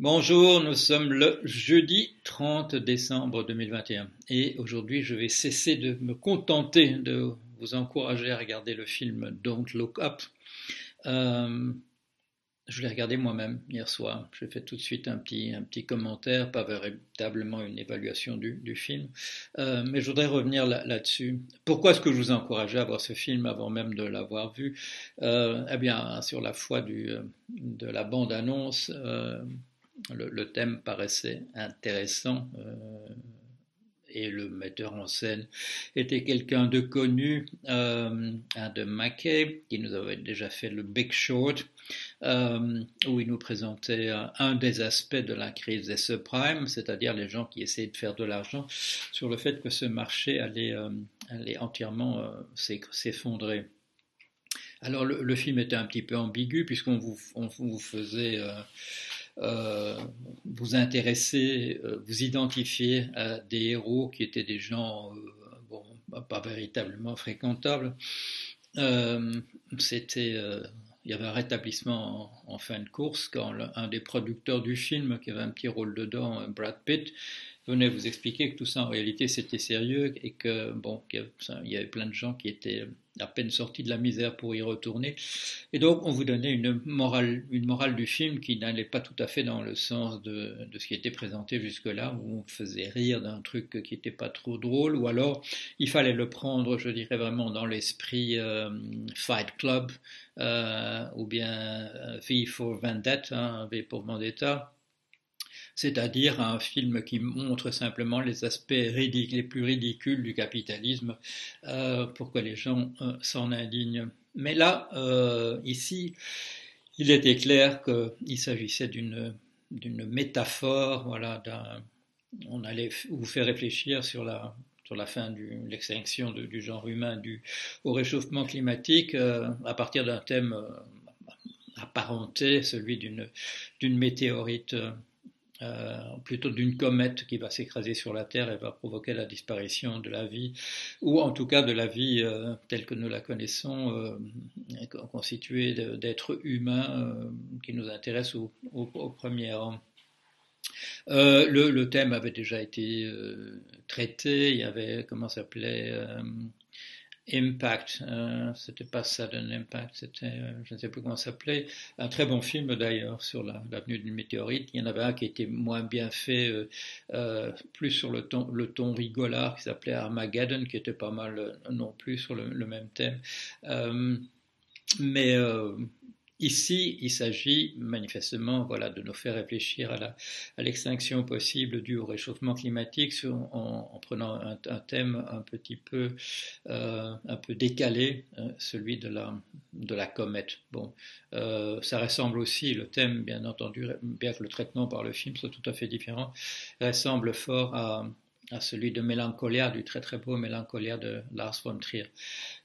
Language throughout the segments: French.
Bonjour, nous sommes le jeudi 30 décembre 2021 et aujourd'hui je vais cesser de me contenter de vous encourager à regarder le film Don't Look Up. Euh, je l'ai regardé moi-même hier soir. J'ai fait tout de suite un petit, commentaire, pas véritablement une évaluation du, film, euh, mais je voudrais revenir là-dessus. Pourquoi est-ce que je vous encourageais à voir ce film avant même de l'avoir vu? Euh, Eh bien, sur la foi de la bande-annonce, le, thème paraissait intéressant euh, et le metteur en scène était quelqu'un de connu, euh, un de Mackay, qui nous avait déjà fait le Big Short, euh, où il nous présentait un, des aspects de la crise des subprimes, c'est-à-dire les gens qui essayaient de faire de l'argent sur le fait que ce marché allait, entièrement s'effondrer. Alors le, film était un petit peu ambigu puisqu'on vous, faisait euh, vous intéresser, euh, vous identifier à des héros qui étaient des gens euh, bon, pas véritablement fréquentables. C'était il y avait un rétablissement en, fin de course quand un des producteurs du film, qui avait un petit rôle dedans, Brad Pitt, venait vous expliquer que tout ça en réalité c'était sérieux et que bon, qu'il y avait plein de gens qui étaient à peine sortis de la misère pour y retourner. Et donc on vous donnait une morale, une morale du film qui n'allait pas tout à fait dans le sens de, de ce qui était présenté jusque-là, où on faisait rire d'un truc qui n'était pas trop drôle, ou alors il fallait le prendre, je dirais vraiment dans l'esprit euh, Fight Club, euh, ou bien euh, V for Vendetta, hein, V pour Vendetta c'est-à-dire un film qui montre simplement les aspects les plus ridicules du capitalisme euh, pour que les gens euh, s'en indignent. Mais là, euh, ici, il était clair qu'il s'agissait d'une métaphore, voilà, on allait vous faire réfléchir sur la sur la fin de l'extinction du genre humain du, au réchauffement climatique à partir d'un thème apparenté, celui d'une météorite euh, plutôt d'une comète qui va s'écraser sur la Terre et va provoquer la disparition de la vie, ou en tout cas de la vie euh, telle que nous la connaissons, euh, constituée d'êtres humains qui nous intéressent au, premier rang. Le, le, thème avait déjà été traité, il y avait, comment s'appelait Impact, euh, c'était pas Sudden Impact, c'était, euh, je ne sais plus comment ça s'appelait, un très bon film d'ailleurs sur l'avenue d'une météorite. Il y en avait un qui était moins bien fait, euh, euh plus sur le ton, rigolard, qui s'appelait Armageddon, qui était pas mal non plus sur le, le même thème. mais Ici, il s'agit manifestement voilà, de nous faire réfléchir à l'extinction possible due au réchauffement climatique en, prenant un, thème un petit peu, euh, un peu décalé, hein, celui de la, comète. Bon, euh, ça ressemble aussi, le thème, bien entendu, bien que le traitement par le film soit tout à fait différent, ressemble fort à, à celui de Mélancolia, du très très beau Mélancolia de Lars von Trier.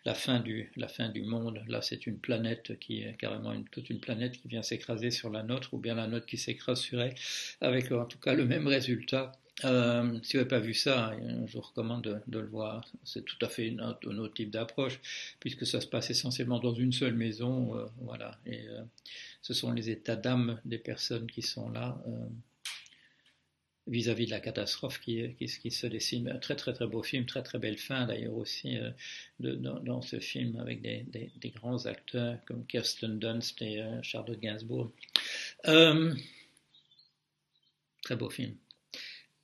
La fin du, la fin du monde, là c'est une planète qui est carrément une, toute une planète qui vient s'écraser sur la nôtre, ou bien la nôtre qui s'écrase sur elle, avec en tout cas le même résultat. Euh, si vous n'avez pas vu ça, je vous recommande de, le voir. C'est tout à fait un, autre type d'approche, puisque ça se passe essentiellement dans une seule maison. Euh, voilà, et euh, ce sont les états d'âme des personnes qui sont là vis-à-vis de la catastrophe qui, se dessine. Un très très très beau film, très très belle fin d'ailleurs aussi euh, dans, ce film avec des, grands acteurs comme Kirsten Dunst et euh, Charlotte Gainsbourg. Euh, très beau film.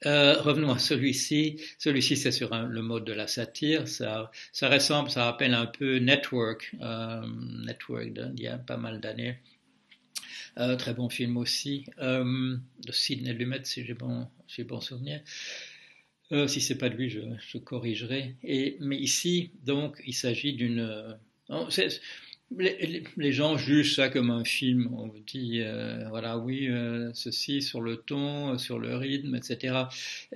revenons à celui-ci. Celui-ci, c'est sur le mode de la satire. Ça, ça ressemble, ça rappelle un peu Network, Network d'il y a pas mal d'années. Euh, très bon film aussi, euh, de Sidney Lumet, si j'ai bon, bon souvenir. Euh, si c'est pas de lui, je, je corrigerai. Et, mais ici, donc, il s'agit d'une. Euh, les, gens jugent ça comme un film. On dit, euh, voilà, oui, euh, ceci sur le ton, euh, sur le rythme, etc.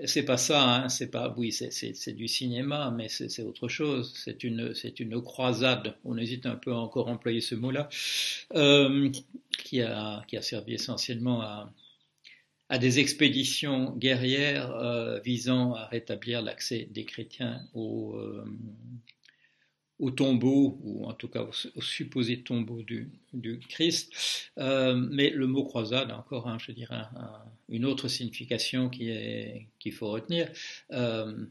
C'est pas ça. Hein, c'est pas, oui, c'est du cinéma, mais c'est autre chose. C'est une, c'est une croisade. On hésite un peu à encore employer ce mot-là, qui a, qui a servi essentiellement à, à des expéditions guerrières visant à rétablir l'accès des chrétiens aux au tombeau, ou en tout cas au, supposé tombeau du, Christ. Euh, mais le mot croisade encore, je dirais, une autre signification qu'il faut retenir, euh,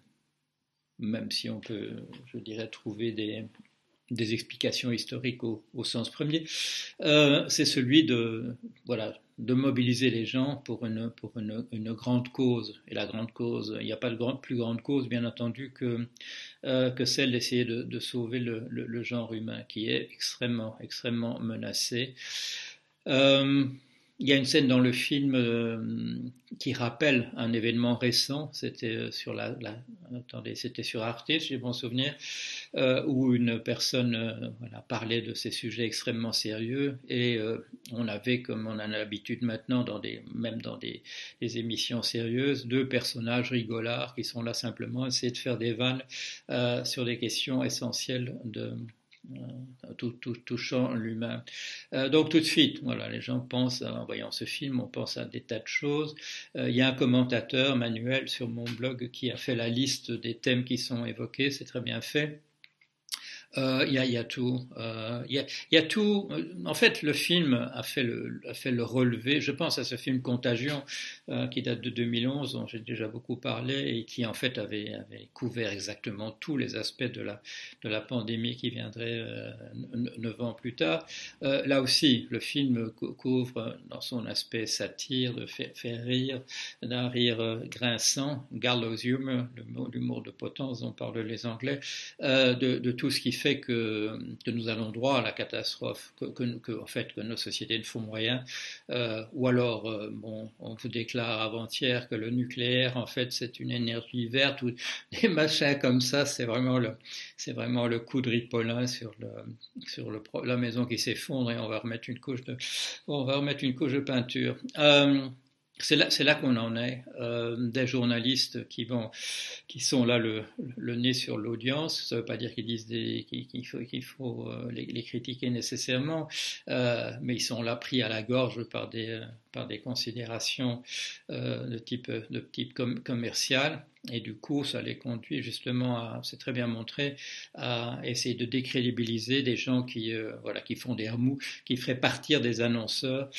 même si on peut, je dirais, trouver des, des explications historiques au, sens premier, euh, c'est celui de, voilà, de mobiliser les gens pour une, pour une, grande cause. Et la grande cause, il n'y a pas de plus grande cause, bien entendu, que, euh, que celle d'essayer de, de, sauver le, le, genre humain, qui est extrêmement, extrêmement menacé. Euh, il y a une scène dans le film euh, qui rappelle un événement récent. C'était euh, sur la, attendez, c'était sur Arte, si j'ai bon souvenir, euh, où une personne voilà, parlait de ces sujets extrêmement sérieux et on avait, comme on a l'habitude maintenant, dans des, même dans des, émissions sérieuses, deux personnages rigolards qui sont là simplement essayer de faire des vannes sur des questions essentielles de euh, tout, touchant l'humain. Euh, donc tout de suite, voilà, les gens pensent, en voyant ce film, on pense à des tas de choses. Euh, il y a un commentateur, Manuel, sur mon blog, qui a fait la liste des thèmes qui sont évoqués, c'est très bien fait. Euh, il y, a, tout. Euh, il y, a, tout. En fait, le film a fait le, relevé. Je pense à ce film Contagion euh, qui date de 2011, dont j'ai déjà beaucoup parlé et qui en fait avait, couvert exactement tous les aspects de la, de la pandémie qui viendrait neuf ans plus tard. là aussi, le film couvre dans son aspect satire, de faire, rire, d'un rire grinçant, gallows humor, l'humour de potence dont parlent les Anglais, de, de tout ce qui fait que, nous allons droit à la catastrophe, que, que, en fait, que nos sociétés ne font rien, euh, ou alors euh, bon, on vous déclare avant-hier que le nucléaire, en fait, c'est une énergie verte, ou des machins comme ça, c'est vraiment le, c'est vraiment le coup de ripolin sur le, sur le, la maison qui s'effondre et on va remettre une couche de, on va remettre une couche de peinture. Euh, c'est là, qu'on en est. Euh, des journalistes qui sont là le, nez sur l'audience. Ça ne veut pas dire qu'ils disent qu'il, faut, euh, les, critiquer nécessairement, euh, mais ils sont là pris à la gorge par des, considérations de type, commercial. Et du coup, ça les conduit justement à, c'est très bien montré, à essayer de décrédibiliser des gens qui, qui font des remous, qui feraient partir des annonceurs.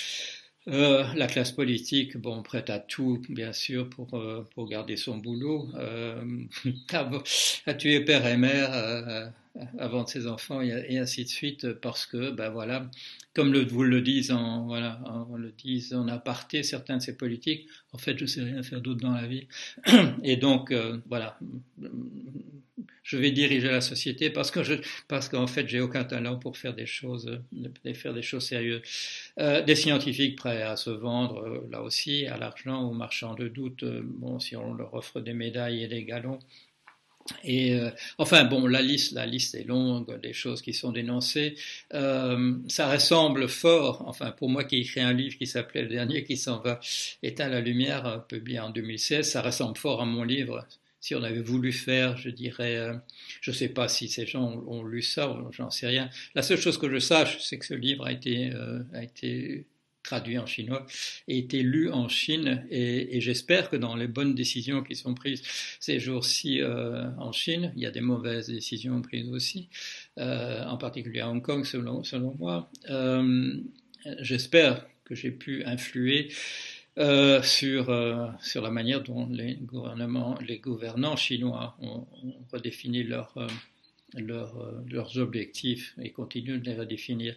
Euh, la classe politique, bon, prête à tout, bien sûr, pour, euh, pour garder son boulot, euh, à, tuer père et mère euh, avant de ses enfants et, ainsi de suite, parce que, ben voilà, comme vous le disent en, voilà, on le en aparté, certains de ces politiques, en fait, je sais rien faire d'autre dans la vie, et donc, voilà, je vais diriger la société parce que je, parce qu'en fait, j'ai aucun talent pour faire des choses, faire des choses sérieuses. Euh, des scientifiques prêts à se vendre, euh, là aussi, à l'argent, aux marchands de doute, euh, bon, si on leur offre des médailles et des galons. Et enfin bon, la liste, la liste est longue des choses qui sont dénoncées. ça ressemble fort, enfin pour moi qui ai écrit un livre qui s'appelait Le dernier qui s'en va éteindre la lumière, publié en 2016, ça ressemble fort à mon livre si on avait voulu faire, je dirais, euh, je ne sais pas si ces gens ont, lu ça, j'en sais rien. La seule chose que je sache, c'est que ce livre a été, euh, a été traduit en chinois et été lu en Chine. Et, j'espère que dans les bonnes décisions qui sont prises ces jours-ci euh, en Chine, il y a des mauvaises décisions prises aussi, en particulier à Hong Kong selon, moi, j'espère que j'ai pu influer euh, sur, euh, sur la manière dont les, gouvernements, les gouvernants chinois ont, redéfini leur, euh, leurs objectifs et continuent de les redéfinir.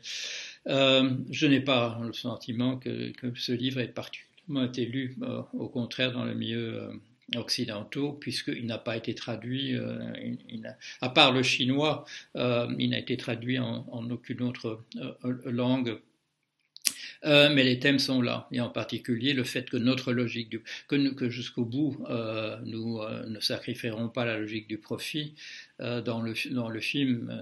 je n'ai pas le sentiment que, ce livre ait particulièrement été lu, au contraire, dans le milieu occidentaux, puisqu'il n'a pas été traduit, à part le chinois, il n'a été traduit en aucune autre langue euh, mais les thèmes sont là, et en particulier le fait que notre logique, du, que, que jusqu'au bout, euh, nous euh, ne sacrifierons pas la logique du profit. Dans, le, dans le film,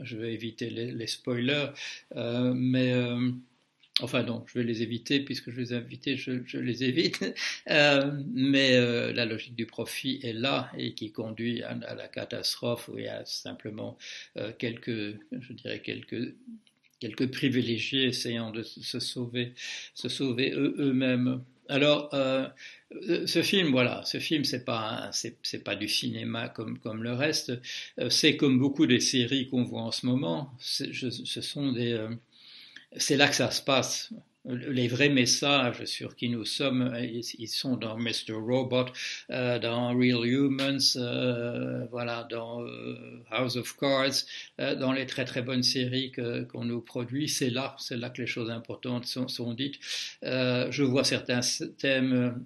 je vais éviter les, spoilers, mais Enfin non, je vais les éviter puisque je les ai invités, je, je les évite. Mais la logique du profit est là et qui conduit à, à la catastrophe y a simplement euh, quelques, je dirais quelques quelques privilégiés essayant de se sauver, se sauver eux-mêmes. Alors, ce film, voilà, ce film, c'est pas, c'est, pas du cinéma comme, comme le reste. c'est comme beaucoup des séries qu'on voit en ce moment. ce sont des, c'est là que ça se passe les vrais messages sur qui nous sommes, ils sont dans Mr. Robot, euh, dans Real Humans, euh, voilà, dans euh, House of Cards, dans les très très bonnes séries qu'on nous produit. C'est là, c'est là que les choses importantes sont, sont dites. je vois certains thèmes,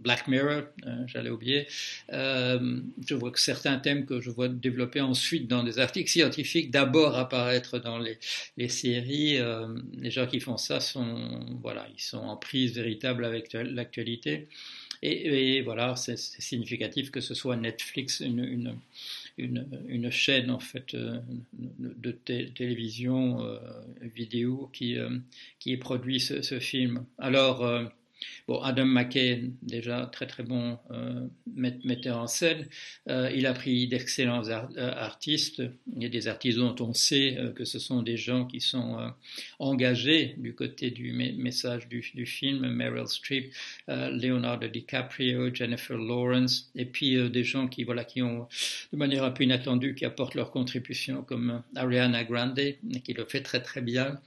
Black Mirror, j'allais oublier. je vois que certains thèmes que je vois développer ensuite dans des articles scientifiques, d'abord apparaître dans les, les séries. les gens qui font ça sont voilà, ils sont en prise véritable avec l'actualité. Et, voilà, c'est significatif que ce soit Netflix, une, une, une, chaîne en fait euh, de télévision euh, vidéo qui, euh, qui produit ce, ce film. Alors Bon, Adam McKay, déjà très très bon euh, metteur en scène, euh, il a pris d'excellents euh, artistes. Il y a des artistes dont on sait que ce sont des gens qui sont engagés du côté du message du, film, Meryl Streep, Leonardo DiCaprio, Jennifer Lawrence, et puis des gens qui, voilà, qui ont, de manière un peu inattendue, qui apportent leur contribution, comme Ariana Grande, qui le fait très très bien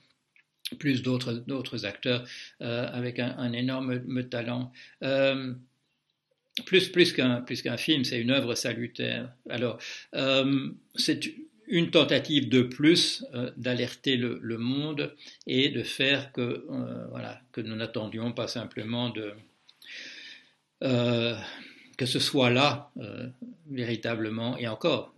plus d'autres acteurs euh, avec un, énorme talent. Euh, plus plus qu'un film, c'est une œuvre salutaire. Alors euh, c'est une tentative de plus d'alerter le, le, monde et de faire que voilà que nous n'attendions pas simplement de que ce soit là euh, véritablement, et encore,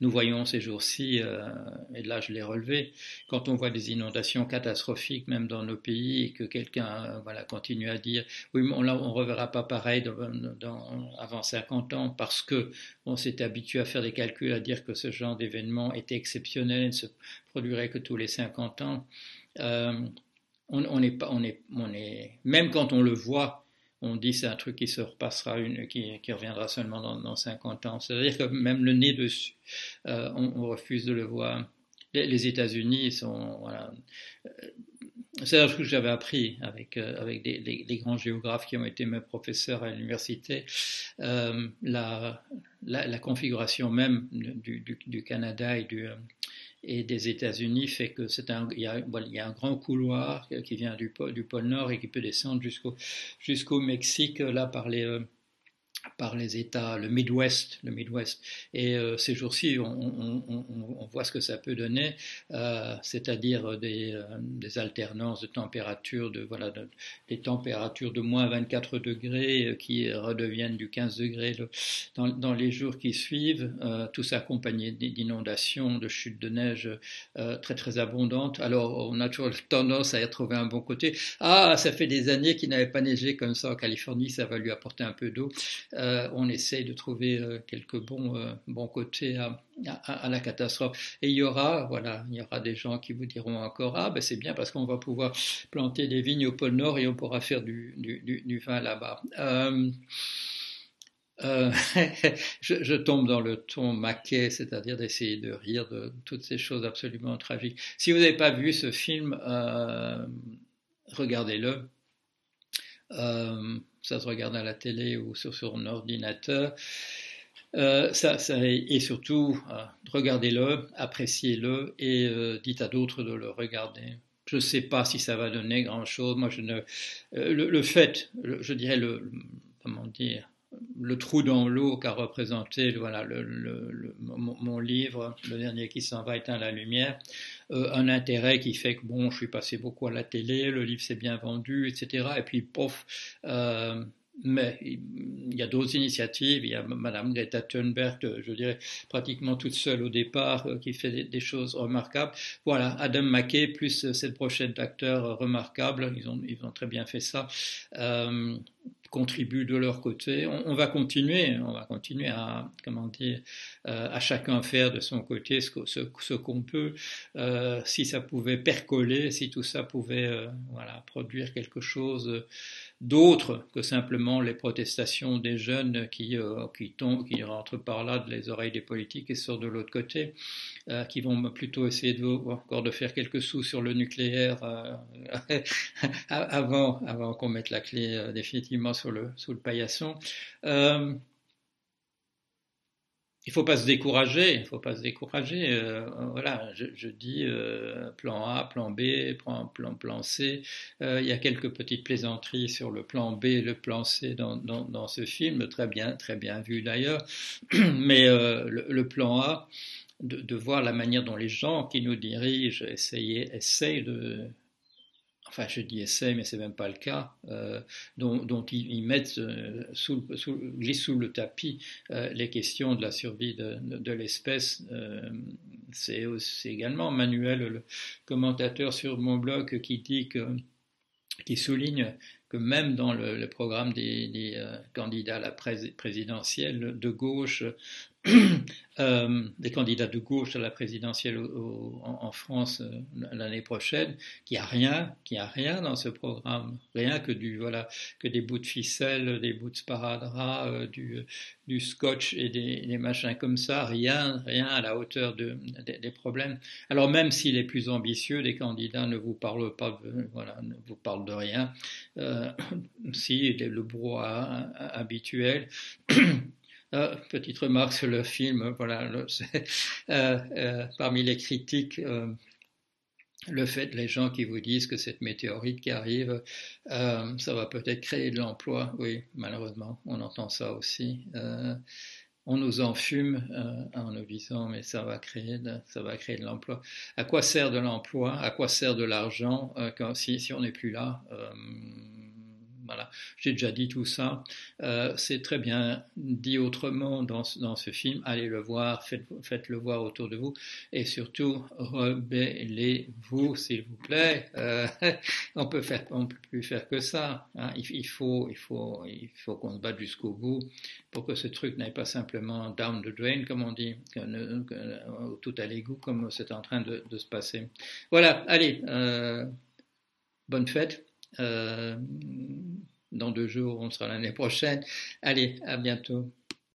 nous voyons ces jours-ci, euh, et là je l'ai relevé, quand on voit des inondations catastrophiques même dans nos pays et que quelqu'un euh, voilà, continue à dire oui, mais on ne reverra pas pareil avant 50 ans parce que on s'est habitué à faire des calculs, à dire que ce genre d'événement était exceptionnel ne se produirait que tous les 50 ans. on, est, on, est, on est, même quand on le voit, on dit c'est un truc qui se repassera, une, qui, reviendra seulement dans, 50 ans. C'est-à-dire que même le nez dessus, euh, on, refuse de le voir. Les, États-Unis sont, euh, c'est un truc que j'avais appris avec, euh, avec des, grands géographes qui ont été mes professeurs à l'université. la, la, configuration même du, du Canada et du, et des États-Unis fait que c'est un, il y, a, un grand couloir qui vient du pôle, du pôle Nord et qui peut descendre jusqu'au jusqu'au Mexique là par les euh, par les États, le Midwest, le Midwest. Et euh, ces jours-ci, on, voit ce que ça peut donner, euh, c'est-à-dire des, euh, des, alternances de température, de voilà, des températures de moins 24 degrés qui redeviennent du 15 degrés dans, dans, les jours qui suivent, tout ça accompagné d'inondations, de chutes de neige très très abondantes. Alors, on a toujours tendance à y trouver un bon côté. Ah, ça fait des années qu'il n'avait pas neigé comme ça en Californie, ça va lui apporter un peu d'eau. Euh, on essaye de trouver euh, quelques bons, euh, bons côtés à, la catastrophe. Et il y aura, voilà, il y aura des gens qui vous diront encore, ah ben c'est bien parce qu'on va pouvoir planter des vignes au pôle Nord et on pourra faire du, vin là-bas. je, tombe dans le ton maquet, c'est-à-dire d'essayer de rire de toutes ces choses absolument tragiques. Si vous n'avez pas vu ce film, regardez-le ça se regarde à la télé ou sur son ordinateur. Euh, et surtout, euh, regardez-le, appréciez-le et euh, dites à d'autres de le regarder. Je ne sais pas si ça va donner grand-chose. Moi, je ne. Le, fait, je dirais le, comment dire, le trou dans l'eau qu'a représenté voilà, mon, livre, le dernier qui s'en va éteint la lumière, euh, un intérêt qui fait que bon, je suis passé beaucoup à la télé, le livre s'est bien vendu, etc. Et puis, pof, euh, mais il y a d'autres initiatives. Il y a Madame Greta Thunberg, je dirais pratiquement toute seule au départ, euh, qui fait des, choses remarquables. Voilà, Adam McKay plus cette brochette d'acteurs remarquables. Ils ont, ils ont très bien fait ça contribuent de leur côté. On, va continuer, on va continuer à, comment dire, euh, à chacun faire de son côté ce, qu'on peut. Euh, si ça pouvait percoler, si tout ça pouvait, euh, voilà, produire quelque chose d'autre que simplement les protestations des jeunes qui, qui tombent, qui rentrent par là de les oreilles des politiques et sortent de l'autre côté, qui vont plutôt essayer de, encore de faire quelques sous sur le nucléaire avant, avant qu'on mette la clé sous le, paillasson. Euh, il faut pas se décourager, il faut pas se décourager. Euh, voilà, je, dis euh, plan A, plan B, plan, plan, C. il y a quelques petites plaisanteries sur le plan B, le plan C dans, ce film, très bien, très bien vu d'ailleurs. Mais le, plan A, de, voir la manière dont les gens qui nous dirigent essayent de, enfin je dis essai, mais c'est même pas le cas, euh, dont, ils, mettent euh, sous, sous, sous, le tapis euh, les questions de la survie de, l'espèce. c'est également Manuel, le commentateur sur mon blog, qui dit que, qui souligne que même dans le, programme des, candidats à la présidentielle de gauche, euh, des candidats de gauche à la présidentielle en, France euh, l'année prochaine, qui a rien, qui a rien dans ce programme, rien que du voilà, que des bouts de ficelle, des bouts de sparadrap, euh, du, scotch et des, machins comme ça, rien, rien à la hauteur de, des problèmes. Alors même si les plus ambitieux des candidats ne vous parlent pas, voilà, ne vous parlent de rien, si le brouhaha habituel. Euh, petite remarque sur le film, voilà, euh, euh, parmi les critiques, le fait, les gens qui vous disent que cette météorite qui arrive, ça va peut-être créer de l'emploi, oui, malheureusement, on entend ça aussi. on nous enfume en nous disant mais ça va créer de, ça va créer de l'emploi. À quoi sert de l'emploi? À quoi sert de l'argent si on n'est plus là voilà, j'ai déjà dit tout ça. Euh, c'est très bien dit autrement dans, dans, ce film. Allez le voir, faites, le voir autour de vous et surtout rebellez-vous, s'il vous plaît. Euh, on peut faire, on peut plus faire que ça. Hein. Il, faut, il faut, il faut qu'on se batte jusqu'au bout pour que ce truc n'aille pas simplement down the drain, comme on dit, que, tout à l'égout, comme c'est en train de, se passer. Voilà, allez, euh, bonne fête. Euh, dans deux jours, on sera l'année prochaine. Allez, à bientôt.